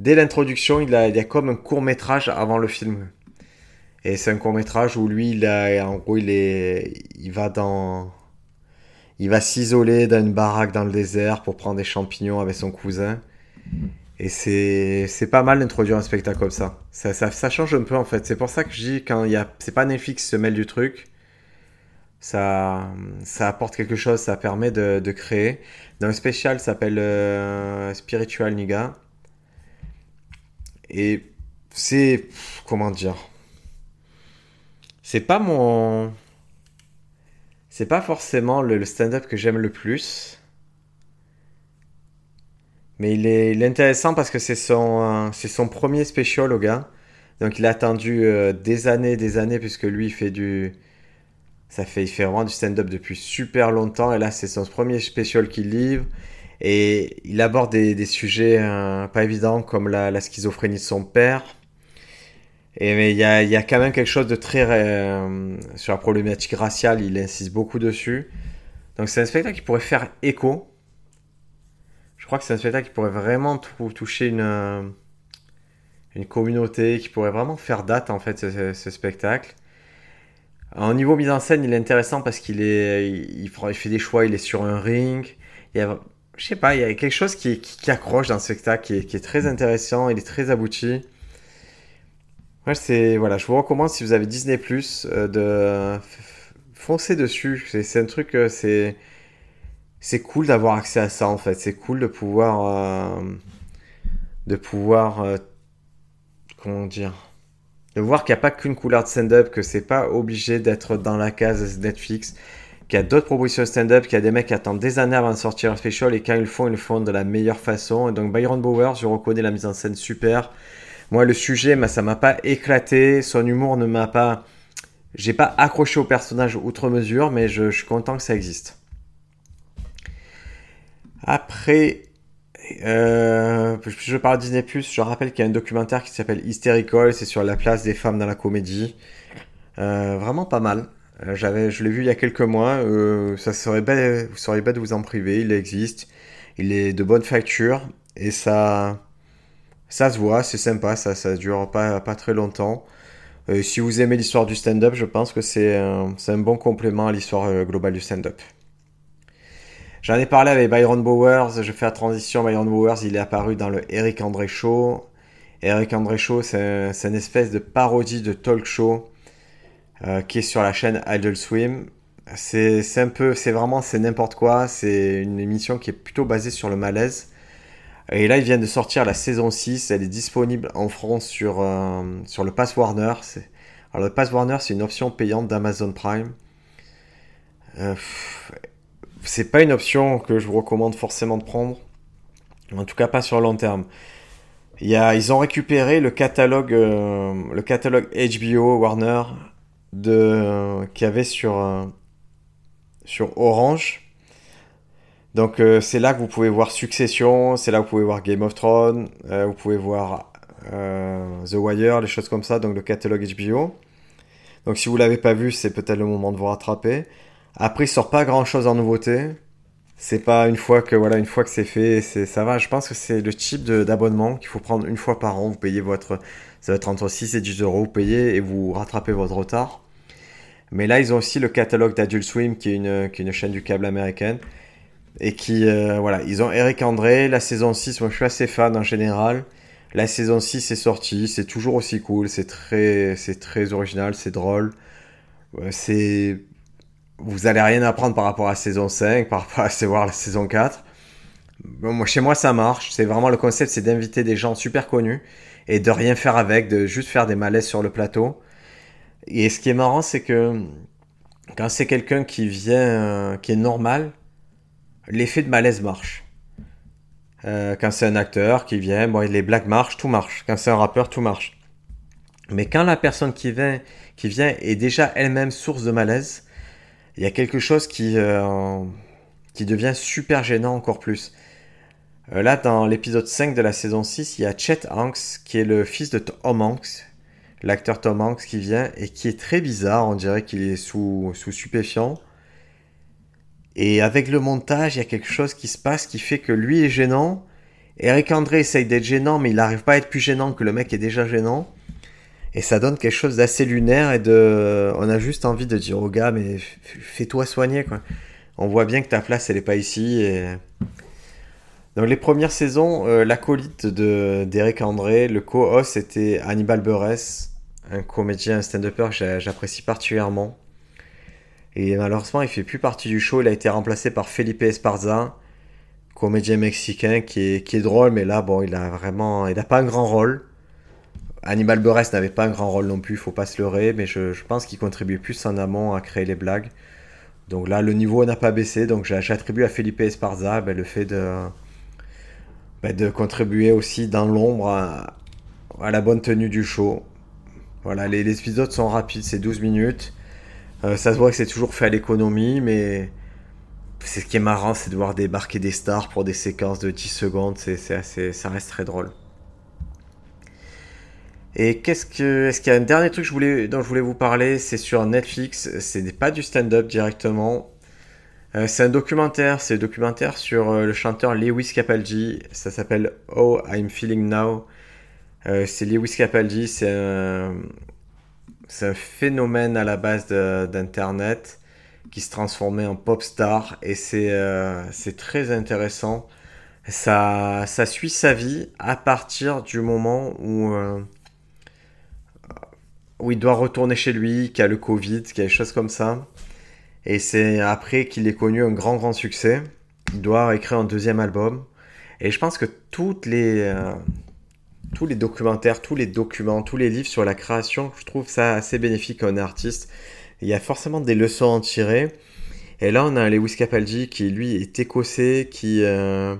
dès l'introduction, il a, il a comme un court métrage avant le film. Et c'est un court métrage où lui, il a, en gros, il est, il va dans, il va s'isoler dans une baraque dans le désert pour prendre des champignons avec son cousin. Et c'est, c'est pas mal d'introduire un spectacle comme ça. Ça, ça. ça, change un peu en fait. C'est pour ça que je dis quand il y a, c'est pas Netflix qui se mêle du truc. Ça, ça apporte quelque chose, ça permet de, de créer. Dans le spécial s'appelle euh, Spiritual Niga. Et c'est, comment dire, c'est pas mon. C'est pas forcément le, stand-up que j'aime le plus. Mais il est, intéressant parce que c'est son, c'est son premier special au gars. Donc il a attendu euh, des années, des années, puisque lui il fait du. Ça fait, il fait vraiment du stand-up depuis super longtemps. Et là, c'est son premier special qu'il livre. Et il aborde des, sujets euh, pas évidents comme la, schizophrénie de son père. Et mais il y a, y a, quand même quelque chose de très euh, sur la problématique raciale, il insiste beaucoup dessus. Donc c'est un spectacle qui pourrait faire écho. Je crois que c'est un spectacle qui pourrait vraiment toucher une, euh, une communauté, qui pourrait vraiment faire date en fait ce, spectacle. Au niveau mise en scène, il est intéressant parce qu'il est, il, fait des choix, il est sur un ring. Il y a, je sais pas, il y a quelque chose qui, qui, accroche dans ce spectacle, qui est, qui est très intéressant, il est très abouti c'est voilà, je vous recommande si vous avez Disney Plus euh, de foncer dessus. C'est un truc, euh, c'est c'est cool d'avoir accès à ça en fait. C'est cool de pouvoir euh, de pouvoir comment dire de voir qu'il n'y a pas qu'une couleur de stand-up, que c'est pas obligé d'être dans la case Netflix. qu'il y a d'autres propositions de stand-up, qu'il y a des mecs qui attendent des années avant de sortir un special et quand ils le font, ils le font de la meilleure façon. Et donc Byron Bowers, je reconnais la mise en scène super. Moi, le sujet, ça ça m'a pas éclaté. Son humour ne m'a pas. J'ai pas accroché au personnage outre mesure, mais je, suis content que ça existe. Après, euh, je parle de Disney je rappelle qu'il y a un documentaire qui s'appelle Hysterical, c'est sur la place des femmes dans la comédie. Euh, vraiment pas mal. Euh, je l'ai vu il y a quelques mois. ça serait bête, vous seriez bête de vous en priver. Il existe. Il est de bonne facture et ça, ça se voit, c'est sympa, ça, ça dure pas, pas très longtemps. Si vous aimez l'histoire du stand-up, je pense que c'est un, bon complément à l'histoire globale du stand-up. J'en ai parlé avec Byron Bowers, je fais la transition, Byron Bowers, il est apparu dans le Eric André Show. Eric André Show, c'est une espèce de parodie de talk show euh, qui est sur la chaîne Idle Swim. C'est un peu, c'est vraiment, c'est n'importe quoi. C'est une émission qui est plutôt basée sur le malaise. Et là, ils viennent de sortir la saison 6. Elle est disponible en France sur, euh, sur le Pass Warner. Alors, le Pass Warner, c'est une option payante d'Amazon Prime. Euh, c'est pas une option que je vous recommande forcément de prendre. En tout cas, pas sur le long terme. Il y a, ils ont récupéré le catalogue, euh, le catalogue HBO Warner de, qu'il y avait sur, sur Orange. Donc euh, c'est là que vous pouvez voir Succession, c'est là que vous pouvez voir Game of Thrones, euh, vous pouvez voir euh, The Wire, les choses comme ça, donc le catalogue HBO. Donc si vous l'avez pas vu, c'est peut-être le moment de vous rattraper. Après, il sort pas grand-chose en nouveauté. C'est pas une fois que voilà, une fois que c'est fait, c'est ça va. Je pense que c'est le type d'abonnement qu'il faut prendre une fois par an. Vous payez votre, ça va être entre 6 et 10 euros. Vous payez et vous rattrapez votre retard. Mais là, ils ont aussi le catalogue d'Adult Swim, qui est une, chaîne du câble américaine. Et qui, euh, voilà, ils ont Eric André, la saison 6, moi je suis assez fan en général. La saison 6 est sortie, c'est toujours aussi cool, c'est très, c'est très original, c'est drôle. C'est, vous allez rien apprendre par rapport à la saison 5, par rapport à voir la saison 4. Bon, moi, chez moi, ça marche. C'est vraiment le concept, c'est d'inviter des gens super connus et de rien faire avec, de juste faire des malaises sur le plateau. Et ce qui est marrant, c'est que quand c'est quelqu'un qui vient, euh, qui est normal, l'effet de malaise marche. Euh, quand c'est un acteur qui vient, bon, les blagues marchent, tout marche. Quand c'est un rappeur, tout marche. Mais quand la personne qui vient, qui vient est déjà elle-même source de malaise, il y a quelque chose qui, euh, devient super gênant encore plus. Euh, là, dans l'épisode 5 de la saison 6, il y a Chet Hanks, qui est le fils de Tom Hanks, l'acteur Tom Hanks qui vient et qui est très bizarre. On dirait qu'il est sous, sous stupéfiant. Et avec le montage, il y a quelque chose qui se passe qui fait que lui est gênant. Eric André essaye d'être gênant, mais il n'arrive pas à être plus gênant que le mec est déjà gênant. Et ça donne quelque chose d'assez lunaire et de. On a juste envie de dire au gars, mais fais-toi soigner, quoi. On voit bien que ta place, elle n'est pas ici. Dans les premières saisons, euh, l'acolyte d'Eric André, le co-host, c'était Hannibal Buress, un comédien, un stand-upper que j'apprécie particulièrement. Et malheureusement, il fait plus partie du show. Il a été remplacé par Felipe Esparza, comédien mexicain qui est, qui est drôle, mais là, bon, il a vraiment, il n'a pas un grand rôle. Hannibal Buress n'avait pas un grand rôle non plus, faut pas se leurrer, mais je, pense qu'il contribue plus en amont à créer les blagues. Donc là, le niveau n'a pas baissé, donc j'attribue à Felipe Esparza ben, le fait de, ben, de contribuer aussi dans l'ombre à, la bonne tenue du show. Voilà, les, les épisodes sont rapides, c'est 12 minutes. Euh, ça se voit que c'est toujours fait à l'économie, mais c'est ce qui est marrant, c'est de voir débarquer des stars pour des séquences de 10 secondes, c'est, assez, ça reste très drôle. Et qu'est-ce que, est-ce qu'il y a un dernier truc dont je voulais vous parler, c'est sur Netflix, c'est pas du stand-up directement, euh, c'est un documentaire, c'est documentaire sur euh, le chanteur Lewis Capaldi, ça s'appelle Oh I'm Feeling Now. c'est Lewis Capaldi, c'est un, c'est un phénomène à la base d'Internet qui se transformait en pop star. Et c'est euh, très intéressant. Ça, ça suit sa vie à partir du moment où, euh, où il doit retourner chez lui, qu'il a le Covid, qu'il y a des choses comme ça. Et c'est après qu'il ait connu un grand, grand succès. Il doit écrire un deuxième album. Et je pense que les, euh, tous les documentaires, tous les documents, tous les livres sur la création, je trouve ça assez bénéfique à un artiste. Il y a forcément des leçons à en tirer. Et là, on a Lewis Capaldi qui, lui, est écossais, qui, euh,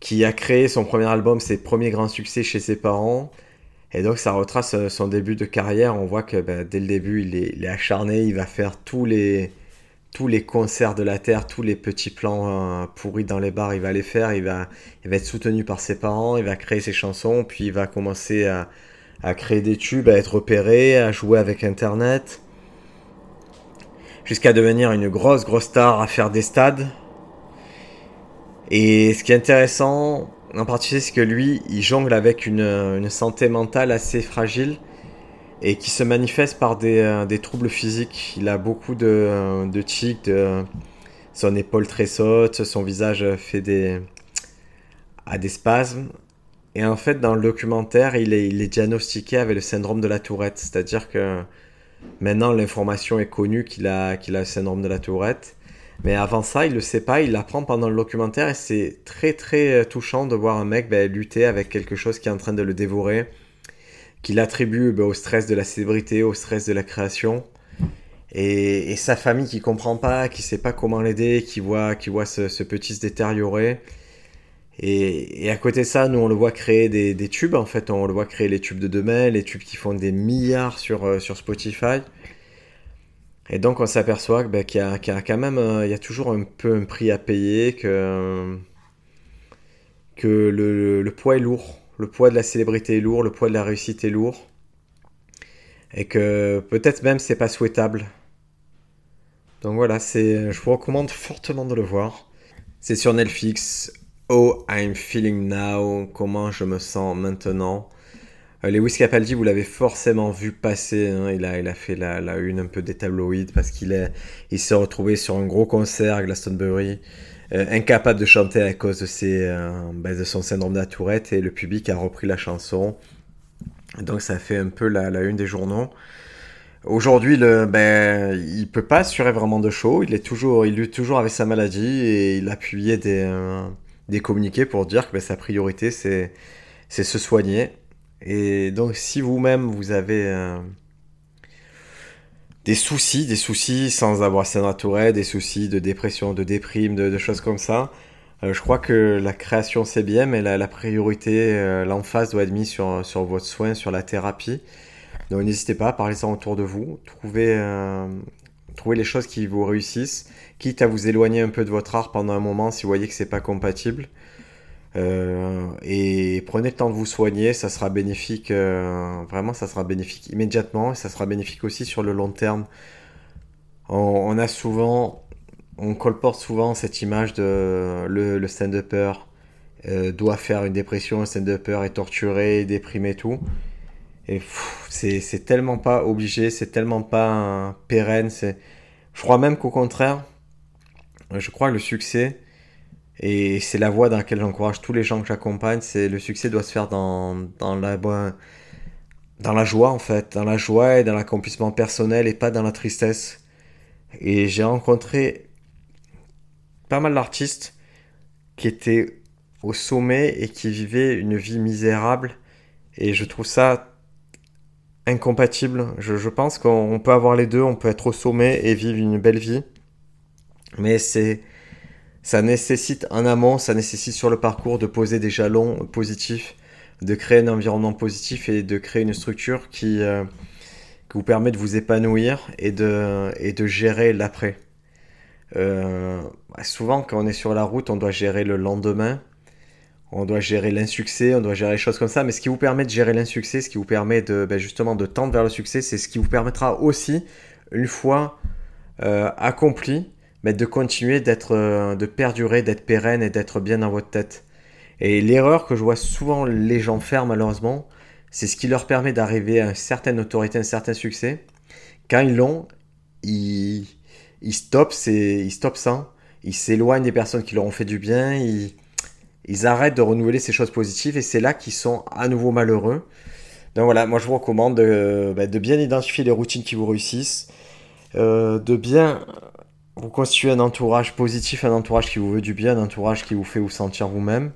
qui a créé son premier album, ses premiers grands succès chez ses parents. Et donc, ça retrace euh, son début de carrière. On voit que bah, dès le début, il est, acharné. Il va faire tous les, tous les concerts de la Terre, tous les petits plans euh, pourris dans les bars. Il va les faire. Il va, il va être soutenu par ses parents. Il va créer ses chansons. Puis, il va commencer à, à créer des tubes, à être repéré, à jouer avec Internet jusqu'à devenir une grosse grosse star à faire des stades. Et ce qui est intéressant en particulier, c'est que lui, il jongle avec une, une, santé mentale assez fragile et qui se manifeste par des, euh, troubles physiques. Il a beaucoup de, de tics, son épaule tressaute, son visage fait des, a des spasmes. Et en fait, dans le documentaire, il est, il est diagnostiqué avec le syndrome de la tourette. C'est-à-dire que Maintenant, l'information est connue qu'il a, qu'il a le syndrome de la tourette. Mais avant ça, il le sait pas, il l'apprend pendant le documentaire et c'est très très euh, touchant de voir un mec ben, lutter avec quelque chose qui est en train de le dévorer, qu'il attribue ben, au stress de la célébrité, au stress de la création. Et, sa famille qui comprend pas, qui sait pas comment l'aider, qui voit, qui voit ce, petit se détériorer. Et, et, à côté de ça, nous, on le voit créer des, des, tubes. En fait, on le voit créer les tubes de demain, les tubes qui font des milliards sur, euh, sur Spotify. Et donc, on s'aperçoit ben, qu'il y, y, a quand même euh, il y a toujours un peu un prix à payer, que, que le, le, poids est lourd. Le poids de la célébrité est lourd, le poids de la réussite est lourd. Et que peut-être même c'est pas souhaitable. Donc voilà, je vous recommande fortement de le voir. C'est sur Netflix. Oh, I'm feeling now. Comment je me sens maintenant. Euh, Lewis Capaldi, vous l'avez forcément vu passer. Hein. Il, a, fait la, une un peu des tabloïds parce qu'il est, s'est retrouvé sur un gros concert à Glastonbury, euh, incapable de chanter à cause de, ses, euh, ben, son syndrome de la tourette et le public a repris la chanson. Donc ça fait un peu la, une des journaux. Aujourd'hui, le, ben, il peut pas assurer vraiment de show. Il est toujours, il lutte toujours avec sa maladie et il a appuyé des, des communiqués pour dire que ben, sa priorité c'est se soigner. Et donc si vous-même vous avez euh, des soucis, des soucis sans avoir Tourette, des soucis de dépression, de déprime, de, choses comme ça, euh, je crois que la création c'est bien, mais la, la priorité, euh, l'emphase doit être mise sur, sur votre soin, sur la thérapie. Donc n'hésitez pas, parlez-en autour de vous, trouvez, trouvez les choses qui vous réussissent quitte à vous éloigner un peu de votre art pendant un moment si vous voyez que c'est pas compatible. Euh, et prenez le temps de vous soigner, ça sera bénéfique, euh, vraiment ça sera bénéfique immédiatement et ça sera bénéfique aussi sur le long terme. On, a souvent, on colporte souvent cette image de le, le stand-upper euh, doit faire une dépression, le stand-upper est torturé, déprimé, tout. Et c'est tellement pas obligé, c'est tellement pas pérenne. Je crois même qu'au contraire, je crois que le succès, et c'est la voie dans laquelle j'encourage tous les gens que j'accompagne, c'est le succès doit se faire dans, dans, la, dans la joie en fait, dans la joie et dans l'accomplissement personnel et pas dans la tristesse. Et j'ai rencontré pas mal d'artistes qui étaient au sommet et qui vivaient une vie misérable et je trouve ça incompatible. Je, je pense qu'on peut avoir les deux, on peut être au sommet et vivre une belle vie mais c'est ça nécessite en amont, ça nécessite sur le parcours de poser des jalons positifs, de créer un environnement positif et de créer une structure qui, euh, vous permet de vous épanouir et de, gérer l'après. Euh, souvent, quand on est sur la route, on doit gérer le lendemain, on doit gérer l'insuccès, on doit gérer les choses comme ça. Mais ce qui vous permet de gérer l'insuccès, ce qui vous permet de ben justement de tendre vers le succès, c'est ce qui vous permettra aussi, une fois euh, accompli, mais de continuer d'être, euh, de perdurer, d'être pérenne et d'être bien dans votre tête. Et l'erreur que je vois souvent les gens faire malheureusement, c'est ce qui leur permet d'arriver à une certaine autorité, un certain succès. Quand ils l'ont, ils, stoppent, ils stoppent ça, ils s'éloignent des personnes qui leur ont fait du bien, ils, arrêtent de renouveler ces choses positives et c'est là qu'ils sont à nouveau malheureux. Donc voilà, moi je vous recommande de, bah, de bien identifier les routines qui vous réussissent, euh, de bien vous constituez un entourage positif, un entourage qui vous veut du bien, un entourage qui vous fait vous sentir vous-même.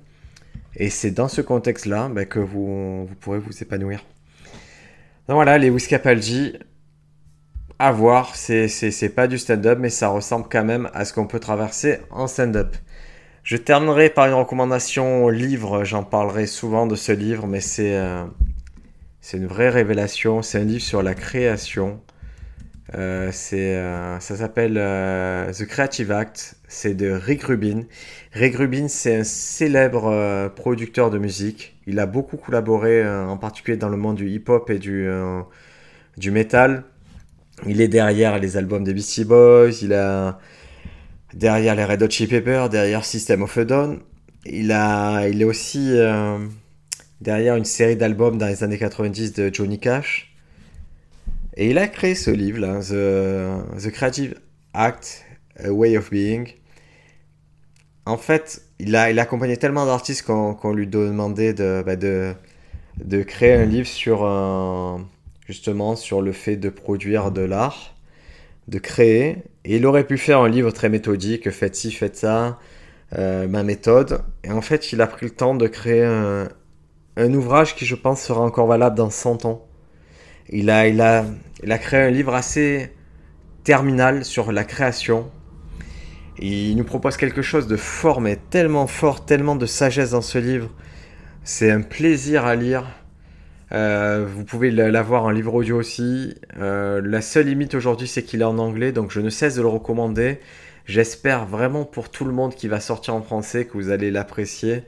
Et c'est dans ce contexte-là ben, que vous, vous, pourrez vous épanouir. Donc voilà, les Capaldi, à voir, c'est pas du stand-up, mais ça ressemble quand même à ce qu'on peut traverser en stand-up. Je terminerai par une recommandation livre, j'en parlerai souvent de ce livre, mais c'est euh, c'est une vraie révélation, c'est un livre sur la création. Euh, c'est, euh, ça s'appelle The Creative Act, c'est de Rick Rubin. Rick Rubin, c'est un célèbre producteur de musique. Il a beaucoup collaboré, en particulier dans le monde du hip-hop et du, du metal. Il est derrière les albums des Beastie Boys, il a derrière les Red Hot Chili Peppers, derrière System of a Down. Il, a, il est aussi euh, derrière une série d'albums dans les années 90 de Johnny Cash. Et il a créé ce livre, là, The, Creative Act, A Way of Being. En fait, il a, il accompagné tellement d'artistes qu'on lui demandait de, bah, de, de créer un livre sur un justement sur le fait de produire de l'art, de créer. Et il aurait pu faire un livre très méthodique, faites ci, faites ça, euh, ma méthode. Et en fait, il a pris le temps de créer un, ouvrage qui, je pense, sera encore valable dans 100 ans. Il a, créé un livre assez terminal sur la création. il nous propose quelque chose de fort, mais tellement fort, tellement de sagesse dans ce livre. C'est un plaisir à lire. Euh, vous pouvez l'avoir en livre audio aussi. Euh, la seule limite aujourd'hui, c'est qu'il est en anglais, donc je ne cesse de le recommander. J'espère vraiment pour tout le monde qui va sortir en français que vous allez l'apprécier.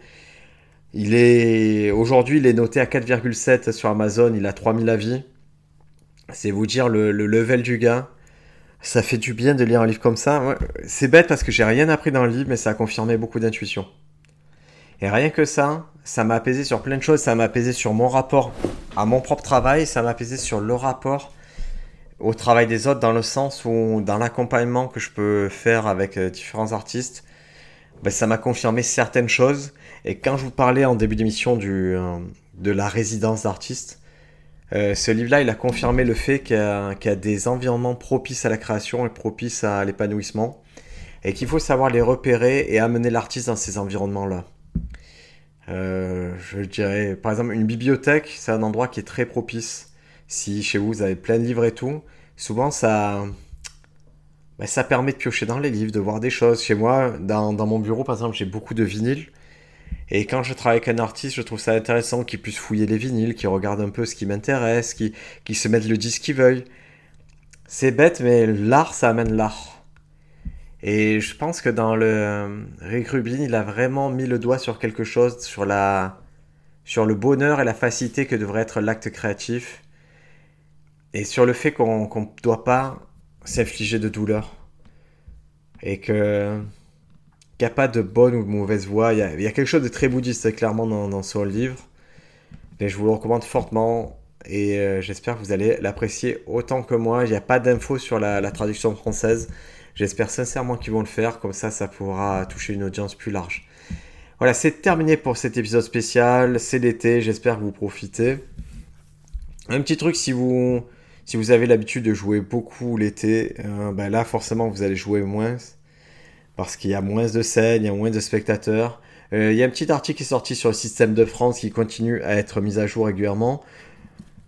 Il est aujourd'hui, il est noté à 4,7 sur Amazon. Il a 3000 avis. C'est vous dire le, level du gars. Ça fait du bien de lire un livre comme ça. C'est bête parce que j'ai rien appris dans le livre, mais ça a confirmé beaucoup d'intuition. Et rien que ça, ça m'a apaisé sur plein de choses. Ça m'a apaisé sur mon rapport à mon propre travail. Ça m'a apaisé sur le rapport au travail des autres dans le sens où dans l'accompagnement que je peux faire avec euh, différents artistes, ben, ça m'a confirmé certaines choses. Et quand je vous parlais en début d'émission du, euh, de la résidence d'artiste, euh, ce livre-là, il a confirmé le fait qu'il y, a des environnements propices à la création et propices à l'épanouissement, et qu'il faut savoir les repérer et amener l'artiste dans ces environnements-là. Euh, je dirais, par exemple, une bibliothèque, c'est un endroit qui est très propice. Si chez vous, vous avez plein de livres et tout, souvent ça, bah, ça permet de piocher dans les livres, de voir des choses. Chez moi, dans, dans mon bureau, par exemple, j'ai beaucoup de vinyles. Et quand je travaille avec un artiste, je trouve ça intéressant qu'il puisse fouiller les vinyles, qu'il regarde un peu ce qui m'intéresse, qu'il se mette le disque qu'il veuille. C'est bête, mais l'art, ça amène l'art. Et je pense que dans le euh, Rick Rubin, il a vraiment mis le doigt sur quelque chose, sur la sur le bonheur et la facilité que devrait être l'acte créatif, et sur le fait qu'on ne doit pas s'infliger de douleur, et que n'y a pas de bonne ou de mauvaise voie. Il y, a, quelque chose de très bouddhiste clairement dans, dans son livre, et je vous le recommande fortement. Et euh, j'espère que vous allez l'apprécier autant que moi. Il n'y a pas d'infos sur la, la traduction française. J'espère sincèrement qu'ils vont le faire, comme ça ça pourra toucher une audience plus large. Voilà, c'est terminé pour cet épisode spécial, c'est l'été, j'espère que vous profitez. Un petit truc, si vous, si vous avez l'habitude de jouer beaucoup l'été, euh, ben là forcément vous allez jouer moins, parce qu'il y a moins de scènes, il y a moins de spectateurs. Euh, il y a un petit article qui est sorti sur le système de France qui continue à être mis à jour régulièrement.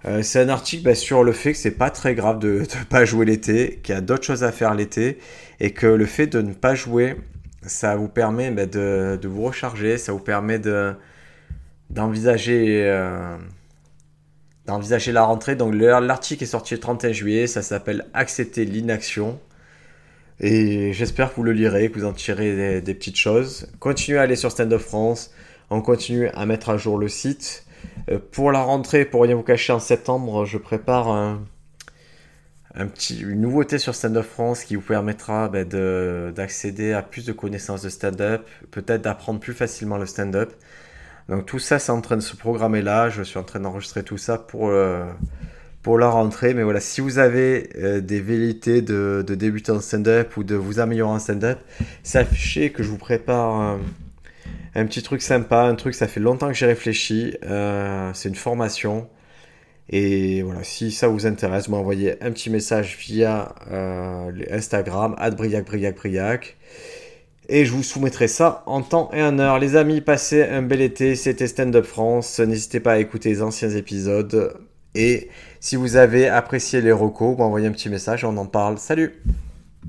Euh, c'est un article bah, sur le fait que c'est pas très grave de ne pas jouer l'été, qu'il y a d'autres choses à faire l'été, et que le fait de ne pas jouer, ça vous permet bah, de, vous recharger, ça vous permet d'envisager euh, d'envisager la rentrée. Donc l'article est sorti le 31 juillet, ça s'appelle Accepter l'inaction. Et j'espère que vous le lirez, que vous en tirez des, petites choses. Continuez à aller sur Stand Up France, on continue à mettre à jour le site. Euh, pour la rentrée, pour rien vous cacher, en septembre, je prépare un, petit, une nouveauté sur Stand Up France qui vous permettra ben, d'accéder à plus de connaissances de stand-up, peut-être d'apprendre plus facilement le stand-up. Donc tout ça, c'est en train de se programmer là. Je suis en train d'enregistrer tout ça pour, euh, pour la rentrée. Mais voilà, si vous avez euh, des velléités de, de débuter en stand-up ou de vous améliorer en stand-up, sachez que je vous prépare un petit truc sympa, un truc, ça fait longtemps que j'ai réfléchi. Euh, c'est une formation. Et voilà, si ça vous intéresse, m'envoyez un petit message via euh, Instagram, briac Et je vous soumettrai ça en temps et en heure. Les amis, passez un bel été. C'était Stand Up France. N'hésitez pas à écouter les anciens épisodes. Et si vous avez apprécié les recos, envoyez un petit message, on en parle. Salut